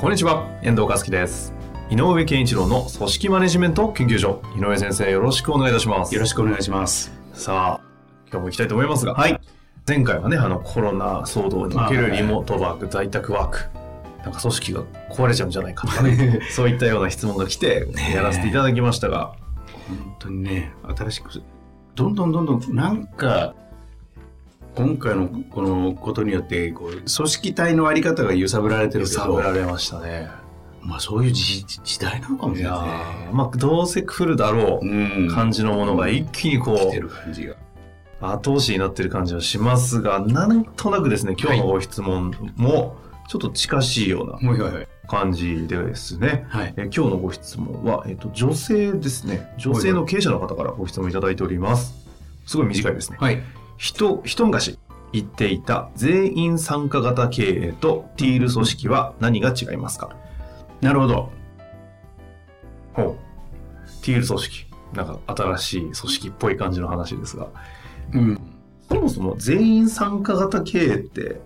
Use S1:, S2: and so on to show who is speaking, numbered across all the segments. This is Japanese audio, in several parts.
S1: こんにちは、遠藤和樹です。井上健一郎の組織マネジメント研究所。井上先生、よろしくお願いいたします。
S2: よろしくお願いします。
S1: さあ、今日も行きたいと思いますが、
S2: はい。
S1: 前回はね、あのコロナ騒動におけるリモートワーク、在宅ワーク、なんか組織が壊れちゃうんじゃないかとかね、そういったような質問が来て、やらせていただきましたが、
S2: 本当にね、新しく、どんどんどんどん、なんか、今回のこのことによって、こう、組織体のあり方が揺さぶられてる
S1: 揺
S2: けど、
S1: さぶられましたね。
S2: まあそういう時時代なのかもしれないね。
S1: ーまあ、どうせ来るだろ
S2: う
S1: うん感じのものが一気にこ
S2: 来て
S1: う、
S2: る感じが。
S1: 後押しになってる感じはしますが、なんとなくですね、今日のご質問も、ちょっと近しいような。感じでですね、
S2: はい。
S1: え今日のご質問は、えっと、女性ですね。女性の経営者の方からご質問いただいております。すごい短いですね。
S2: はい。
S1: 一、一昔言っていた全員参加型経営とティール組織は何が違いますか？
S2: なるほど。
S1: ほう。ティール組織。なんか新しい組織っぽい感じの話ですが、
S2: うん。
S1: そもそも全員参加型経営って、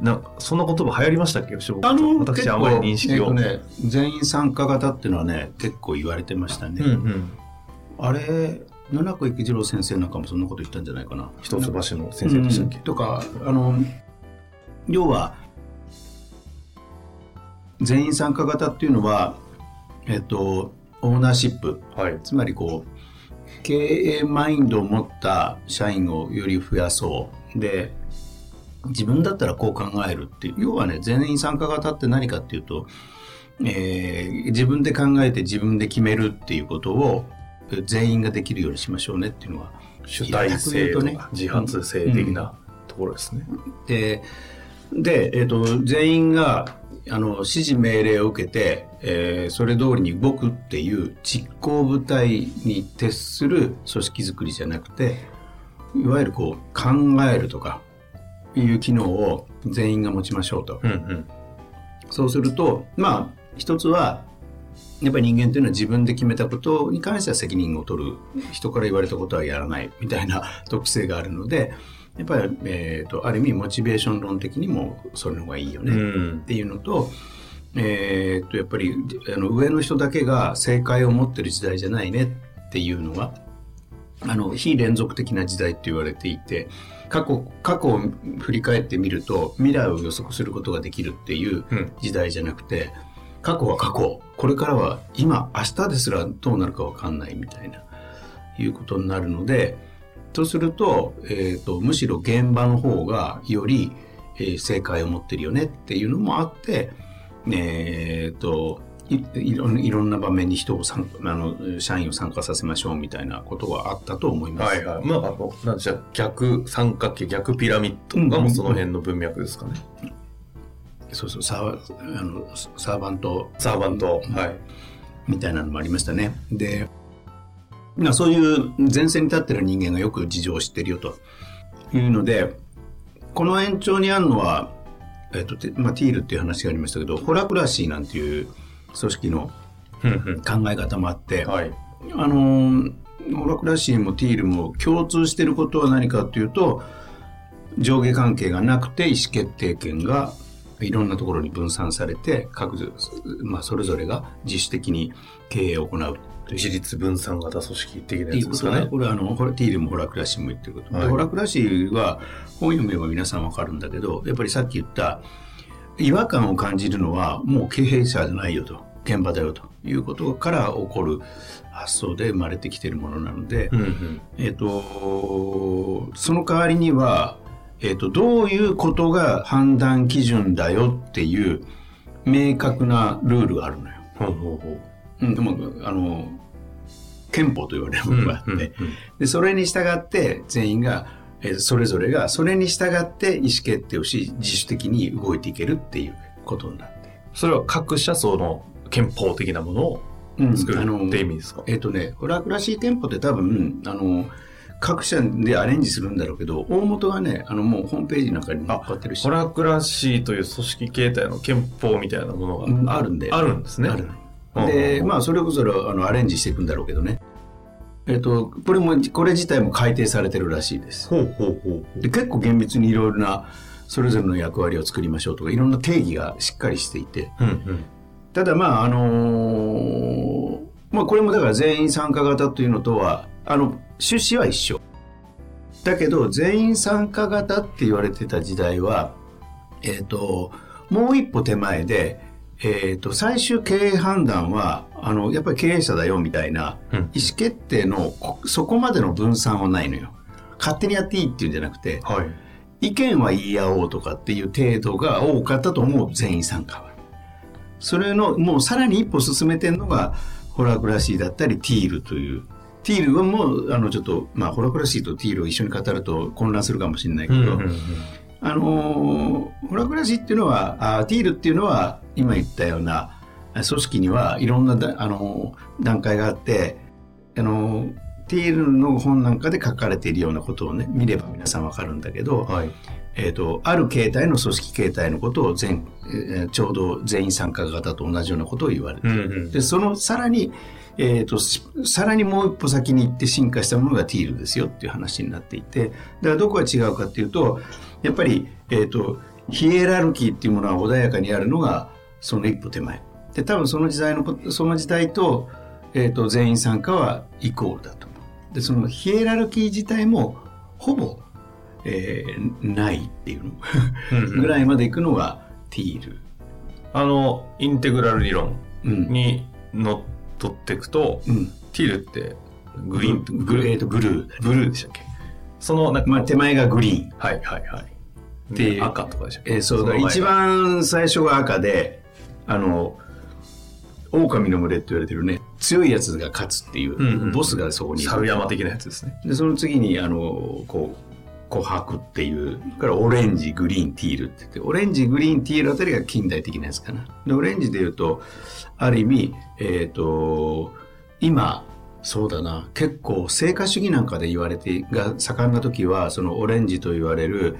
S1: なんかそんな言葉流行りましたっけ？私私あんまり認識を。
S2: えっとね、全員参加型っていうのはね、結構言われてましたね。
S1: うんうん。
S2: あれ、野中幸次郎先生なんかもそんなこと言ったんじゃないかな。
S1: 一橋の先生でしたっけ、
S2: うん。とかあの要は全員参加型っていうのはえっとオーナーシップ。
S1: はい。
S2: つまりこう経営マインドを持った社員をより増やそう。で自分だったらこう考えるっていう。要はね全員参加型って何かっていうと、えー自分で考えて自分で決めるっていうことを全員ができるようにしましょうねっていうのは
S1: 主体性とか自発性的なところですね。
S2: で、で、えっ、と、全員が、あの、指示命令を受けて、えーそれ通りに動くっていう実行部隊に徹する組織づくりじゃなくて、いわゆるこう、考えるとか、いう機能を全員が持ちましょうと。
S1: うんうん。
S2: そうすると、まあ、一つは、やっぱり人間というのは自分で決めたことに関しては責任を取る。人から言われたことはやらないみたいな特性があるので、やっぱり、えーと、ある意味モチベーション論的にもそれの方がいいよね
S1: うん
S2: っていうのと、えーと、やっぱりあの上の人だけが正解を持ってる時代じゃないねっていうのが、あの、非連続的な時代って言われていて、過去、過去を振り返ってみると、未来を予測することができるっていう
S1: うん
S2: 時代じゃなくて、過去は過去、これからは今、明日ですらどうなるかわかんないみたいな、いうことになるので、とすると、えっ、と、むしろ現場の方がより、えー正解を持ってるよねっていうのもあって、えっ、と、いいろんな場面に人を参あの社員を参加させましょうみたいなことがあったと思います。
S1: はいはい。まあ、あの、なんじゃ、逆三角形、逆ピラミッドがもうその辺の文脈ですかね。
S2: そうそうサーあのサーバント
S1: サーバント。
S2: うん
S1: はい。
S2: みたいなのもありましたね。で、まあ、そういう前線に立ってる人間がよく事情を知ってるよというので、この延長にあるのは、えっとてまあ、ティールっていう話がありましたけど、ホラクラシーなんていう組織の
S1: うん
S2: 考え方もあって、
S1: うん。はい。
S2: あのーホラクラシーもティールも共通していることは何かというと上下関係がなくて意思決定権がいろんなところに分散されて各自、まあ、それぞれが自主的に経営を行う。
S1: 自立分散型組織的なやつですかね。
S2: これはあのティールもホラクラシーも言ってること、
S1: はい。
S2: でホラクラシーは本読めば皆さんわかるんだけどやっぱりさっき言った違和感を感じるのはもう経営者じゃないよと。現場だよということから起こる発想で生まれてきているものなので、
S1: うんうん。
S2: えっ、とその代わりには、えっとどういうことが判断基準だよっていう明確なルールがあるのよ。
S1: ほうほうほ
S2: う。ん、でもあの憲法と言われるものがあって、
S1: うんうんうん
S2: でそれに従って全員が、えーそれぞれがそれに従って意思決定をし自主的に動いていけるっていうことになって。
S1: それは各社その憲法的なものを
S2: うん
S1: 作るって意味ですか、
S2: えっ、とね、ホラクラシー店舗って多分、あの、各社でアレンジするんだろうけど、大元がね、あの、もうホームページなんかに載っかってるし、
S1: ホラクラシーという組織形態の憲法みたいなものが、
S2: うんあるんで。
S1: あるんですね
S2: ある。
S1: うん
S2: で、まあ、それこそあのアレンジしていくんだろうけどね。えっ、と、これも、これ自体も改定されてるらしいです。
S1: ほうほうほう
S2: で結構厳密にいろいろな、それぞれの役割を作りましょうとか、いろんな定義がしっかりしていて、
S1: うんうん
S2: ただまああのーまあこれもだから全員参加型というのとはあの趣旨は一緒。だけど全員参加型って言われてた時代はえっ、ともう一歩手前でえー、と最終経営判断はあのやっぱり経営者だよみたいな
S1: うん。
S2: 意思決定のこそこまでの分散はないのよ。勝手にやっていいっていうんじゃなくて
S1: はい。
S2: 意見は言い合おうとかっていう程度が多かったと思う全員参加は。それのもうさらに一歩進めてるのがホラクラシーだったりティールというティールはもうあのちょっとまあホラクラシーとティールを一緒に語ると混乱するかもしれないけど、あのーホラクラシーっていうのはあティールっていうのは今言ったような組織にはいろんなだ、あのー段階があって、あのーティールの本なんかで書かれているようなことをね見れば皆さんわかるんだけど、
S1: はい
S2: えー、とある形態の組織形態のことを全、えーちょうど全員参加型と同じようなことを言われて
S1: うんうん。
S2: でそのさらに、えー、としさらにもう一歩先に行って進化したものがティールですよっていう話になっていてだからどこが違うかっていうとやっぱり、えー、とヒエラルキーっていうものは穏やかにあるのがその一歩手前。で多分その時代のこその時代と,、えー、と全員参加はイコールだと。でそのヒエラルキー自体もほぼ、えーないっていうの。ぐらいまで行くのがティール。
S1: あのインテグラル理論
S2: うん。
S1: にのっとっていくと、
S2: うん、
S1: ティールってグリーンと
S2: グルえーとブルー。
S1: ブルーでしたっけ？そのなんか、
S2: まあ、手前がグリーン。
S1: はいはいはい。
S2: で
S1: で赤とかでしたっけ？
S2: えーそうだ。一番最初が赤であの狼の群れって言われてるね。強いやつが勝つっていう、
S1: うんうん
S2: ボスがそこに
S1: 猿山的なやつですね。
S2: でその次にあのこう琥珀っていうからオレンジグリーンティールって言ってオレンジグリーンティールあたりが近代的なやつかな。でオレンジで言うとある意味えっ、と今そうだな結構成果主義なんかで言われてが盛んな時はそのオレンジと言われる、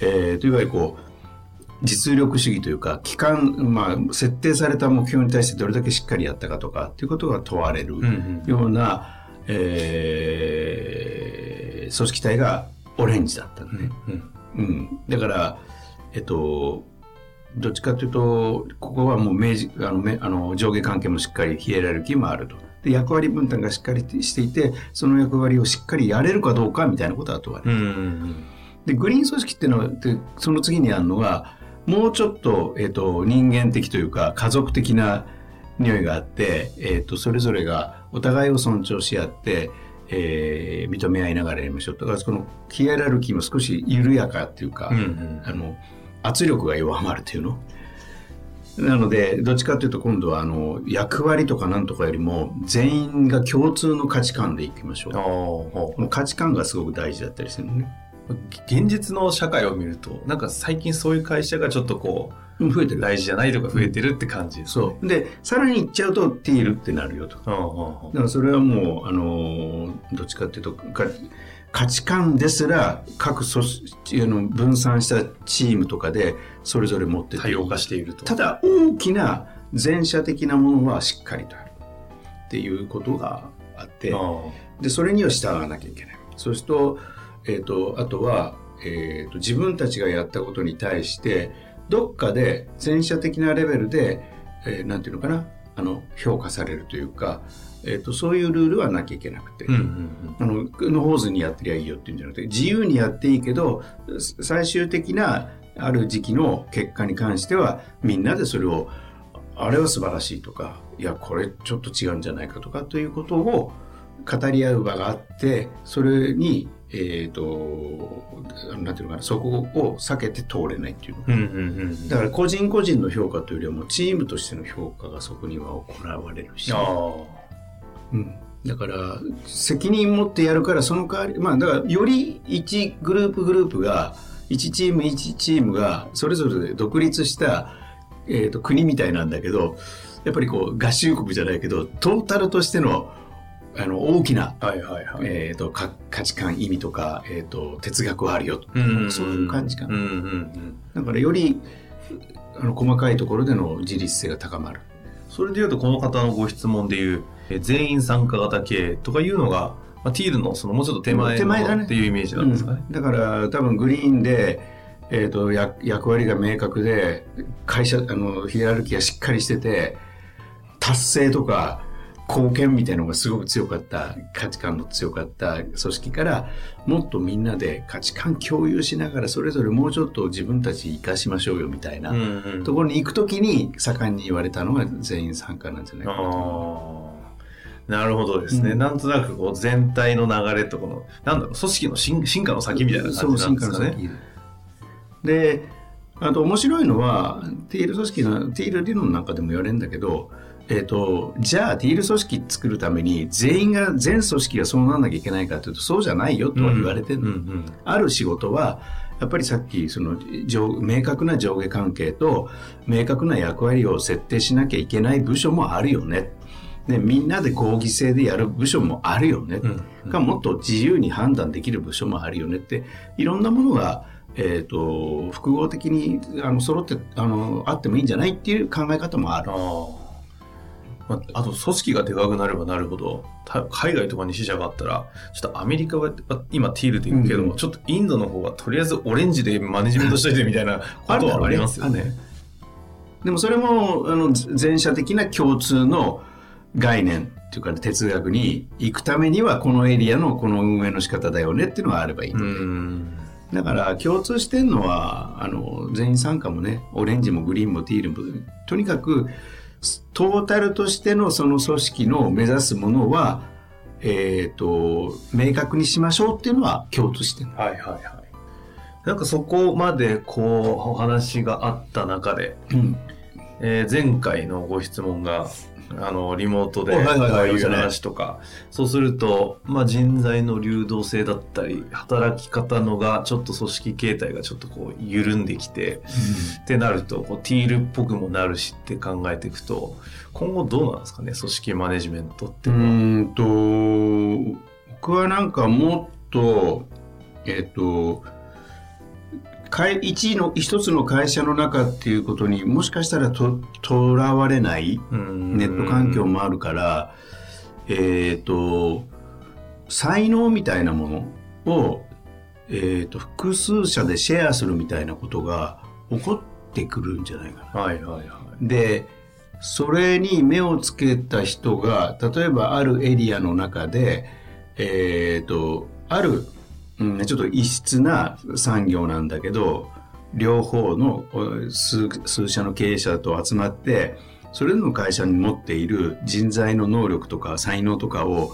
S2: えーといわゆるこう実力主義というか期間、まあ、設定された目標に対してどれだけしっかりやったかとかっていうことが問われる
S1: うんうん
S2: ような、えー組織体がオレンジだったのね。
S1: うん
S2: うん、だから、えっと、どっちかというと、ここはもう明治あのめあの上下関係もしっかりヒエラルキーもあると。で役割分担がしっかりしていて、その役割をしっかりやれるかどうかみたいなことは問われる。
S1: うんうん
S2: で、グリーン組織っていうのは、でその次にあるのが、もうちょっと、えっと、人間的というか、家族的な匂いがあって、えっと、それぞれがお互いを尊重し合って、えー認め合いながらやりましょう。だから、このヒエラルキーも少し緩やかっていうか、
S1: うんうん
S2: あの、圧力が弱まるというの。なので、どっちかというと今度は、あの、役割とかなんとかよりも、全員が共通の価値観でいきましょう。価値観がすごく大事だったりするのね。
S1: 現実の社会を見るとなんか最近そういう会社がちょっとこ
S2: うん増えてる。
S1: う大事じゃないとか増えてるって感じです
S2: そう。で、さらに言っちゃうと、ティールってなるよと。だ
S1: うんうんうん
S2: からそれはもう、あのーどっちかっていうと、か価値観ですら、各組織あの分散したチームとかで、それぞれ持ってて
S1: 多様化していると
S2: ただ、大きな前者的なものはしっかりとある。っていうことがあって、
S1: あ
S2: で、それには従わなきゃいけない。そうすると、えっ、と、あとは、えっ、と、自分たちがやったことに対して、どっかで前者的なレベルで、えーなんていうのかな、あの、評価されるというか、えっ、と、そういうルールはなきゃいけなくて、
S1: ーうんうん。
S2: あの、のほうずにやってりゃいいよっていうんじゃなくて、自由にやっていいけど、最終的なある時期の結果に関しては、みんなでそれを、あれは素晴らしいとか、いや、これちょっと違うんじゃないかとかということを語り合う場があって、それに、えっ、と、なんていうのかな、そこを避けて通れないっていうの。
S1: うんうん
S2: だから個人個人の評価というよりはもうチームとしての評価がそこには行われるし、
S1: あ
S2: うん、だから責任持ってやるからその代わりまあだからより1グループグループが1チーム1チームがそれぞれで独立した、えー、と国みたいなんだけどやっぱりこう合衆国じゃないけどトータルとしてのあの大きな、
S1: はいはいはい。
S2: えー、とか価値観意味とか、えー、と哲学はあるよと、
S1: うん
S2: そういう感じかな、
S1: うんうんうん。
S2: だからよりあの細かいところでの自立性が高まる
S1: それでいうと、この方のご質問でいう、え全員参加型経営とかいうのが、まあ、ティールのそのもうちょっと手前
S2: 手前だね
S1: のっていうイメージなんですかね。
S2: うんだから多分グリーンで、えー、と役役割が明確で会社あのヒエラルキーがしっかりしてて達成とか貢献みたいなのがすごく強かった価値観の強かった組織からもっとみんなで価値観共有しながらそれぞれもうちょっと自分たち生かしましょうよみたいな、ところに行く時に盛んに言われたのが全員参加なんじゃないかなと
S1: なるほどですね。
S2: うん。
S1: なんとなくこう全体の流れとこの、なんだろう、組織の進進化の先みたいな感じなんですかね。
S2: であと面白いのはティール組織のティール理論なんかでも言われるんだけど、えー、とじゃあティール組織作るために全員が全組織がそうなんなきゃいけないかというとそうじゃないよとは言われてるの、
S1: うんうん
S2: ある仕事はやっぱりさっきその上明確な上下関係と明確な役割を設定しなきゃいけない部署もあるよね。でみんなで合議制でやる部署もあるよね。
S1: うんうん
S2: がもっと自由に判断できる部署もあるよねっていろんなものが、えー、と複合的にあの揃ってあのあってもいいんじゃないっていう考え方もある。
S1: ああ。まあ、あと組織がでかくなればなるほどた海外とかに支社があったらちょっとアメリカはまあ今ティールで言うけど、
S2: うんうん
S1: ちょっとインドの方はとりあえずオレンジでマネジメントしといてみたいなことはありますよね。
S2: でもそれもあの前者的な共通の概念っていうか哲学に行くためにはこのエリアのこの運営の仕方だよねっていうのがあればいい。
S1: うん
S2: だから共通してるのはあの全員参加もねオレンジもグリーンもティールもとにかくトータルとしてのその組織の目指すものは、えー、と明確にしましょうっていうのは共通してる
S1: はいはいはい。なんかそこまでこうお話があった中で、
S2: うん
S1: えー前回のご質問があのリモートで
S2: おはいはいはい
S1: こういう話とか。そうすると、まあ、人材の流動性だったり働き方のがちょっと組織形態がちょっとこう緩んできてってなるとこうティールっぽくもなるしって考えていくと今後どうなんですかね組織マネジメントって
S2: うんと僕はなんかもっとえっ、と会一の一つの会社の中っていうことにもしかしたらととらわれない
S1: うん
S2: ネット環境もあるから、えっ、と才能みたいなものを、えー、と複数社でシェアするみたいなことが起こってくるんじゃないかな。
S1: はいはいはい。
S2: でそれに目をつけた人が例えばあるエリアの中でえっ、とある、うん、ちょっと異質な産業なんだけど両方のお数数社の経営者と集まってそれぞれの会社に持っている人材の能力とか才能とかを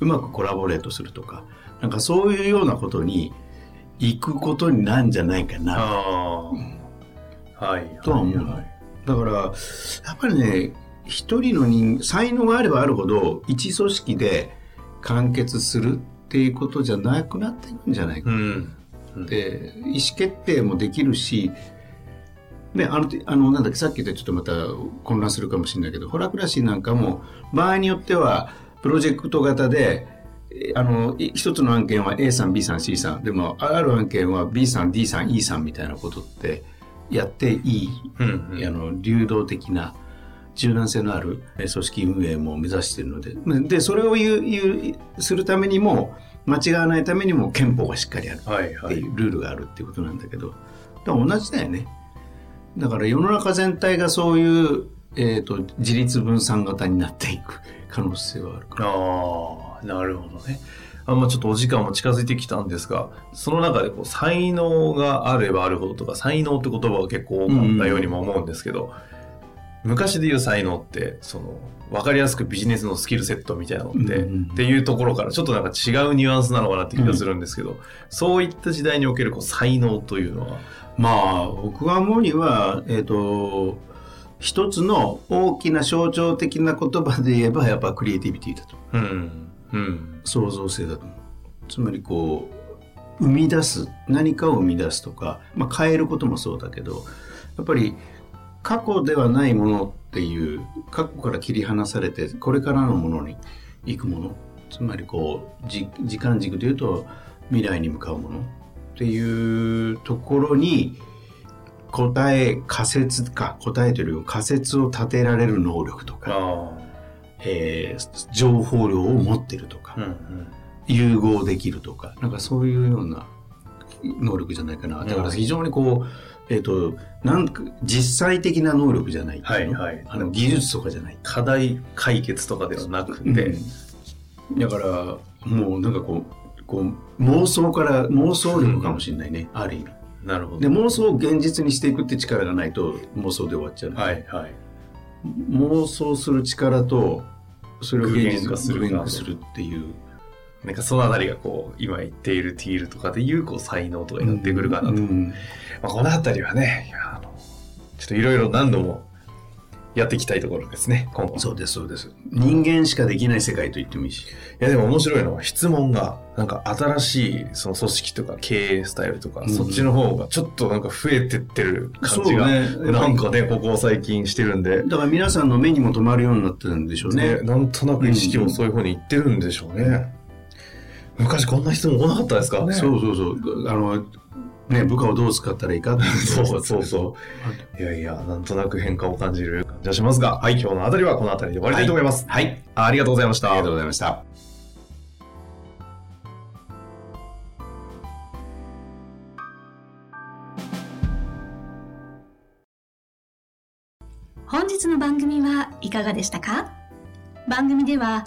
S2: うまくコラボレートするとかなんかそういうようなことに行くことになるんじゃないかな。
S1: はい。
S2: とは思う
S1: はい
S2: だからやっぱりね一人の人才能があればあるほど一組織で完結するっていうことじゃなくなっていくんじゃないか。
S1: うん。
S2: で意思決定もできるしね、あのあのなんだっけさっき言ったちょっとまた混乱するかもしれないけどホラクラシーなんかも場合によってはプロジェクト型でえあのい一つの案件は A さん B さん C さん。でもある案件は B さん D さん E さんみたいなことってやっていい
S1: うんうん。
S2: あの流動的な柔軟性のあるえ組織運営も目指しているので。でそれを言うするためにも間違わないためにも憲法がしっかりある。っていうルールがあるっていうことなんだけど。だから同じだよね。だから世の中全体がそういう、えー、と自立分散型になっていく。可能性はあるから。
S1: ああ、なるほどね。あんまちょっとお時間も近づいてきたんですが、その中でこう才能があればあるほどとか、才能って言葉が結構多かったようにも思うんですけど、昔で言う才能って、その、わかりやすくビジネスのスキルセットみたいなのって、
S2: うんうん
S1: っていうところからちょっとなんか違うニュアンスなのかなって気がするんですけど、そういった時代におけるこう才能というのは、
S2: まあ僕が思うにはえっ、と一つの大きな象徴的な言葉で言えばやっぱクリエイティビティだと。
S1: うん。うん。
S2: 創造性だと。つまりこう生み出す何かを生み出すとか、まあ、変えることもそうだけどやっぱり過去ではないものっていう過去から切り離されてこれからのものに行くものつまりこうじ時間軸でいうと未来に向かうものっていうところに答え仮説か答えというよりも仮説を立てられる能力とか、
S1: あ
S2: えー情報量を持ってるとか、
S1: あ。うんうん。
S2: 融合できるとかなんかそういうような能力じゃないかなだから非常にこう、えっとなんか実際的な能力じゃない
S1: はいはい。
S2: あの技術とかじゃない。
S1: 課題解決とかではなくて、
S2: うん。だからもうなんかこうこう妄想から妄想力かもしれないね、ある意味。
S1: なるほど。
S2: で妄想を現実にしていくって力がないと妄想で終わっちゃう、
S1: はいはい。
S2: 妄想する力とそれを現実
S1: 化する
S2: 化するっていう
S1: なんかそのあたりがこう、今言っているティールとかでいうこう才能とかになってくるかなと。
S2: うん
S1: まあ、このあたりはね、あのちょっといろいろ何度もやっていきたいところですね、今後。
S2: そうですそうです。人間しかできない世界と言ってもいいし。
S1: いやでも面白いのは質問がなんか新しいその組織とか経営スタイルとか、
S2: うん
S1: そっちの方がちょっとなんか増えてってる感じが、なんかねここ最近してるんで、
S2: だから皆さんの目にも留まるようになってるんでしょうね。
S1: ね、なんとなく意識もそういうふうにいってるんでしょうね。昔こんな質問来なかったですか？らね。
S2: そうそうそうあのね部下をどう使ったらいいか
S1: そうそうそう。いやいや、なんとなく変化を感じる感じがしますが、はい、今日のあたりはこのあたりで終わりたいと思います。
S2: はい
S1: ありがとうございました。
S2: ありがとうございました
S3: 本日の番組はいかがでしたか？番組では